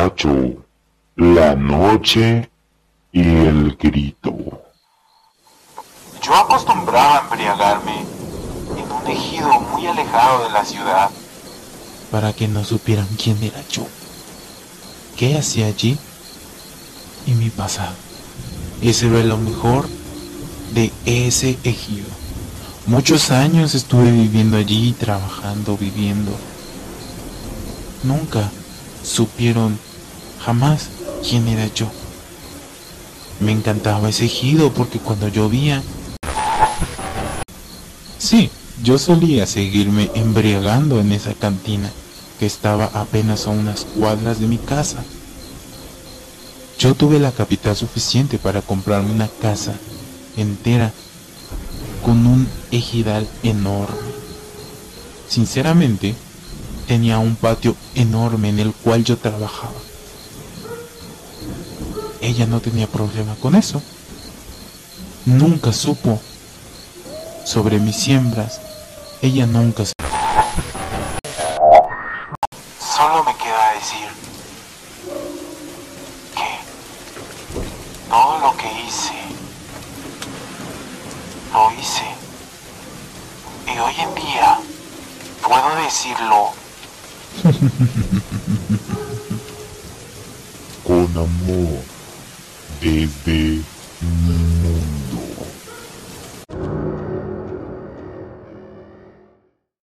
borracho, la noche y el grito. Yo acostumbraba a embriagarme en un ejido muy alejado de la ciudad. Para que no supieran quién era yo. ¿Qué hacía allí? Y mi pasado. Ese era lo mejor de ese ejido. Muchos años estuve viviendo allí, trabajando, viviendo. Nunca supieron jamás quién era yo. Me encantaba ese ejido porque cuando llovía... Sí, yo solía seguirme embriagando en esa cantina que estaba apenas a unas cuadras de mi casa. Yo tuve la capital suficiente para comprarme una casa entera con un ejidal enorme. Sinceramente, tenía un patio enorme en el cual yo trabajaba. Ella no tenía problema con eso. Nunca supo sobre mis siembras. Ella nunca supo. Solo me queda decir que todo lo que hice, lo hice. Y hoy en día puedo decirlo Con amor, desde mi